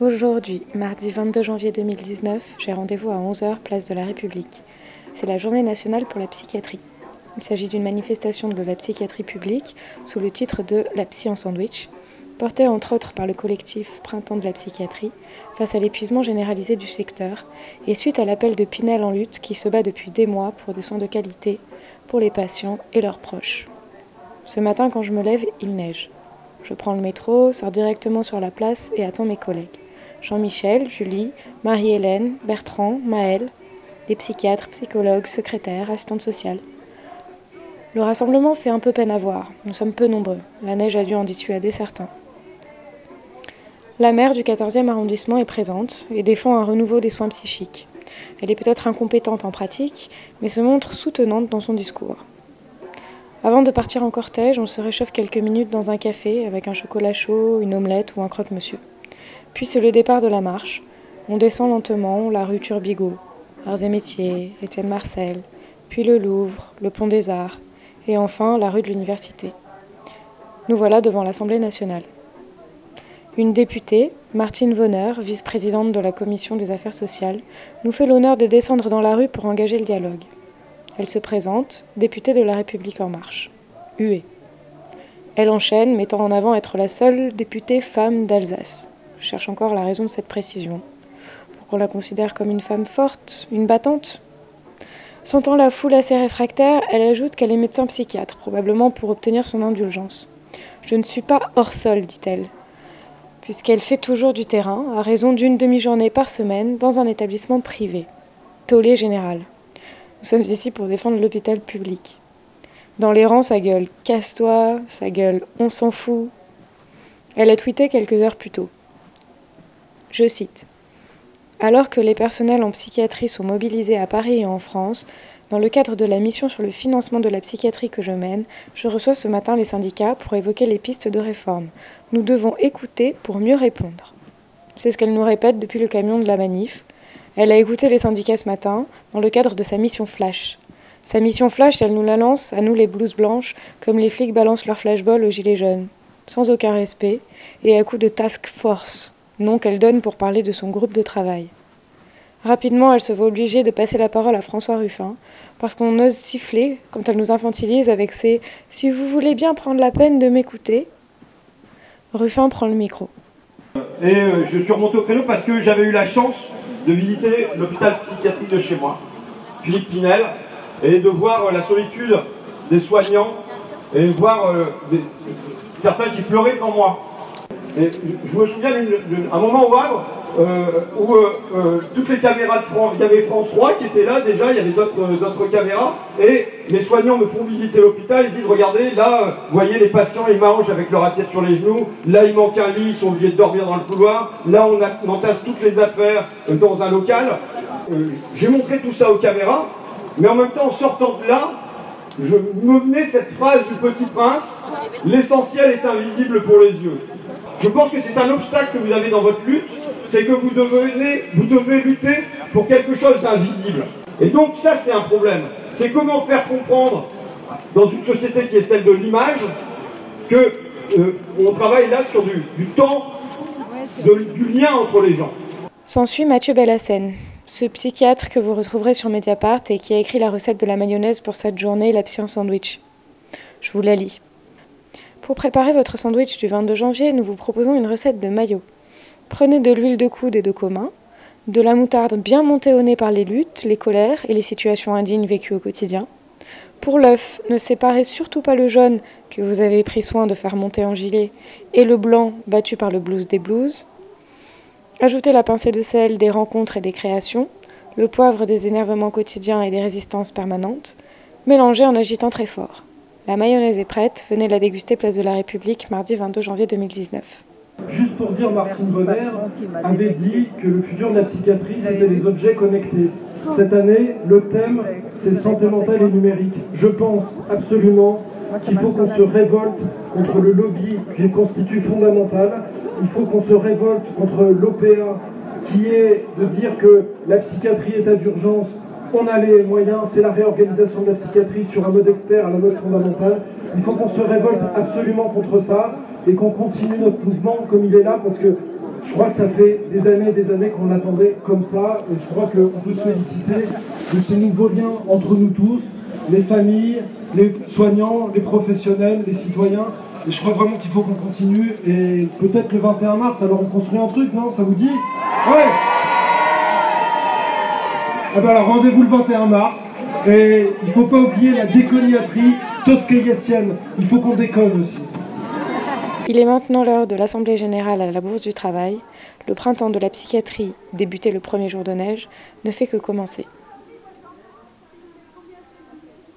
Aujourd'hui, mardi 22 janvier 2019, j'ai rendez-vous à 11h, place de la République. C'est la journée nationale pour la psychiatrie. Il s'agit d'une manifestation de la psychiatrie publique sous le titre de La psy en sandwich, portée entre autres par le collectif Printemps de la psychiatrie, face à l'épuisement généralisé du secteur et suite à l'appel de Pinel en lutte qui se bat depuis des mois pour des soins de qualité pour les patients et leurs proches. Ce matin, quand je me lève, il neige. Je prends le métro, sors directement sur la place et attends mes collègues. Jean-Michel, Julie, Marie-Hélène, Bertrand, Maëlle, des psychiatres, psychologues, secrétaires, assistantes sociales. Le rassemblement fait un peu peine à voir. Nous sommes peu nombreux. La neige a dû en dissuader certains. La maire du 14e arrondissement est présente et défend un renouveau des soins psychiques. Elle est peut-être incompétente en pratique, mais se montre soutenante dans son discours. Avant de partir en cortège, on se réchauffe quelques minutes dans un café avec un chocolat chaud, une omelette ou un croque-monsieur. Puis c'est le départ de la marche. On descend lentement la rue Turbigo, Arts et Métiers, Étienne Marcel, puis le Louvre, le Pont des Arts, et enfin la rue de l'Université. Nous voilà devant l'Assemblée nationale. Une députée, Martine Vonner, vice-présidente de la Commission des affaires sociales, nous fait l'honneur de descendre dans la rue pour engager le dialogue. Elle se présente, députée de la République en marche. Huée. Elle enchaîne, mettant en avant être la seule députée femme d'Alsace. Je cherche encore la raison de cette précision. Pour qu'on la considère comme une femme forte, une battante? Sentant la foule assez réfractaire, elle ajoute qu'elle est médecin psychiatre, probablement pour obtenir son indulgence. Je ne suis pas hors sol, dit-elle, puisqu'elle fait toujours du terrain, à raison d'une demi-journée par semaine, dans un établissement privé. Tollé général. Nous sommes ici pour défendre l'hôpital public. Dans les rangs, sa gueule Casse-toi, sa gueule On s'en fout. Elle a tweeté quelques heures plus tôt. Je cite Alors que les personnels en psychiatrie sont mobilisés à Paris et en France, dans le cadre de la mission sur le financement de la psychiatrie que je mène, je reçois ce matin les syndicats pour évoquer les pistes de réforme. Nous devons écouter pour mieux répondre. C'est ce qu'elle nous répète depuis le camion de la manif. Elle a écouté les syndicats ce matin dans le cadre de sa mission Flash. Sa mission Flash, elle nous la lance, à nous les blouses blanches, comme les flics balancent leur flashball aux gilets jaunes, sans aucun respect, et à coup de task force nom qu'elle donne pour parler de son groupe de travail. Rapidement, elle se voit obligée de passer la parole à François Ruffin, parce qu'on ose siffler quand elle nous infantilise avec ses Si vous voulez bien prendre la peine de m'écouter. Ruffin prend le micro. Et euh, je suis remonté au créneau parce que j'avais eu la chance de visiter l'hôpital psychiatrique de chez moi, Philippe Pinel, et de voir euh, la solitude des soignants et voir euh, certains qui pleuraient devant moi. Je me souviens d'un moment au Havre euh, où euh, euh, toutes les caméras de France, il y avait France 3 qui était là déjà, il y avait d'autres caméras, et les soignants me font visiter l'hôpital, ils disent regardez, là, vous voyez les patients, ils mangent avec leur assiette sur les genoux, là il manque un lit, ils sont obligés de dormir dans le couloir, là on entasse toutes les affaires dans un local. J'ai montré tout ça aux caméras, mais en même temps en sortant de là, je me venais cette phrase du petit prince, l'essentiel est invisible pour les yeux. Je pense que c'est un obstacle que vous avez dans votre lutte, c'est que vous devez, vous devez lutter pour quelque chose d'invisible. Et donc ça, c'est un problème. C'est comment faire comprendre, dans une société qui est celle de l'image, que euh, travaille là sur du, temps, du lien entre les gens. S'ensuit Mathieu Bellassène, ce psychiatre que vous retrouverez sur Mediapart et qui a écrit la recette de la mayonnaise pour cette journée, la en sandwich. Je vous la lis. Pour préparer votre sandwich du 22 janvier, nous vous proposons une recette de maillot. Prenez de l'huile de coude et de commun, de la moutarde bien montée au nez par les luttes, les colères et les situations indignes vécues au quotidien. Pour l'œuf, ne séparez surtout pas le jaune que vous avez pris soin de faire monter en gilet et le blanc battu par le blues des blues. Ajoutez la pincée de sel des rencontres et des créations, le poivre des énervements quotidiens et des résistances permanentes. Mélangez en agitant très fort. La mayonnaise est prête, venez la déguster place de la République mardi 22 janvier 2019. Juste pour dire, Martine Bonner avait dit que le futur de la psychiatrie, c'était les objets connectés. Cette année, le thème, c'est santé mentale et numérique. Je pense absolument qu'il faut qu'on se révolte contre le lobby qui constitue fondamental. Il faut qu'on se révolte contre l'OPA qui est de dire que la psychiatrie est à d'urgence on a les moyens, c'est la réorganisation de la psychiatrie sur un mode expert à la mode fondamentale. Il faut qu'on se révolte absolument contre ça et qu'on continue notre mouvement comme il est là parce que je crois que ça fait des années et des années qu'on l'attendait comme ça, et je crois qu'on peut se féliciter de ce nouveau lien entre nous tous, les familles, les soignants, les professionnels, les citoyens. Et je crois vraiment qu'il faut qu'on continue. Et peut-être le 21 mars, alors on construit un truc, non? Ça vous dit? Ouais Ah ben alors rendez-vous le 21 mars. Et il ne faut pas oublier la déconiatrie toscaïassienne. Il faut qu'on déconne aussi. Il est maintenant l'heure de l'Assemblée générale à la Bourse du Travail. Le printemps de la psychiatrie, débuté le premier jour de neige, ne fait que commencer.